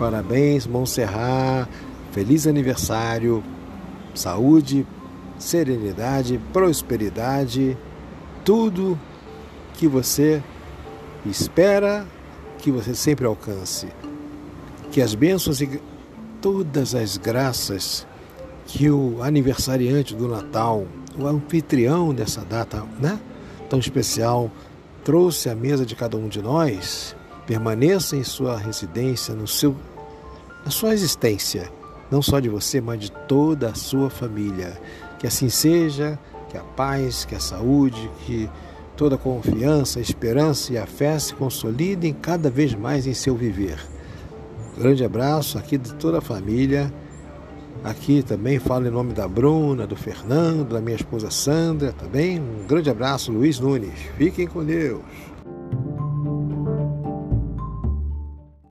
Parabéns, Montserrat. Feliz aniversário. Saúde, serenidade, prosperidade, tudo que você espera que você sempre alcance. Que as bênçãos e todas as graças que o aniversariante do Natal, o anfitrião dessa data né, tão especial, trouxe à mesa de cada um de nós, permaneça em sua residência, no seu, na sua existência, não só de você, mas de toda a sua família. Que assim seja, que a paz, que a saúde, que toda a confiança, a esperança e a fé se consolidem cada vez mais em seu viver. Grande abraço aqui de toda a família. Aqui também falo em nome da Bruna, do Fernando, da minha esposa Sandra, também. Um grande abraço, Luiz Nunes. Fiquem com Deus.